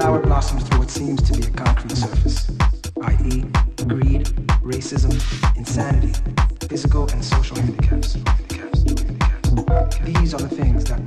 flower blossoms through what seems to be a concrete surface, i.e., greed, racism, insanity, physical and social handicaps. handicaps, handicaps. These are the things that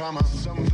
Let freedom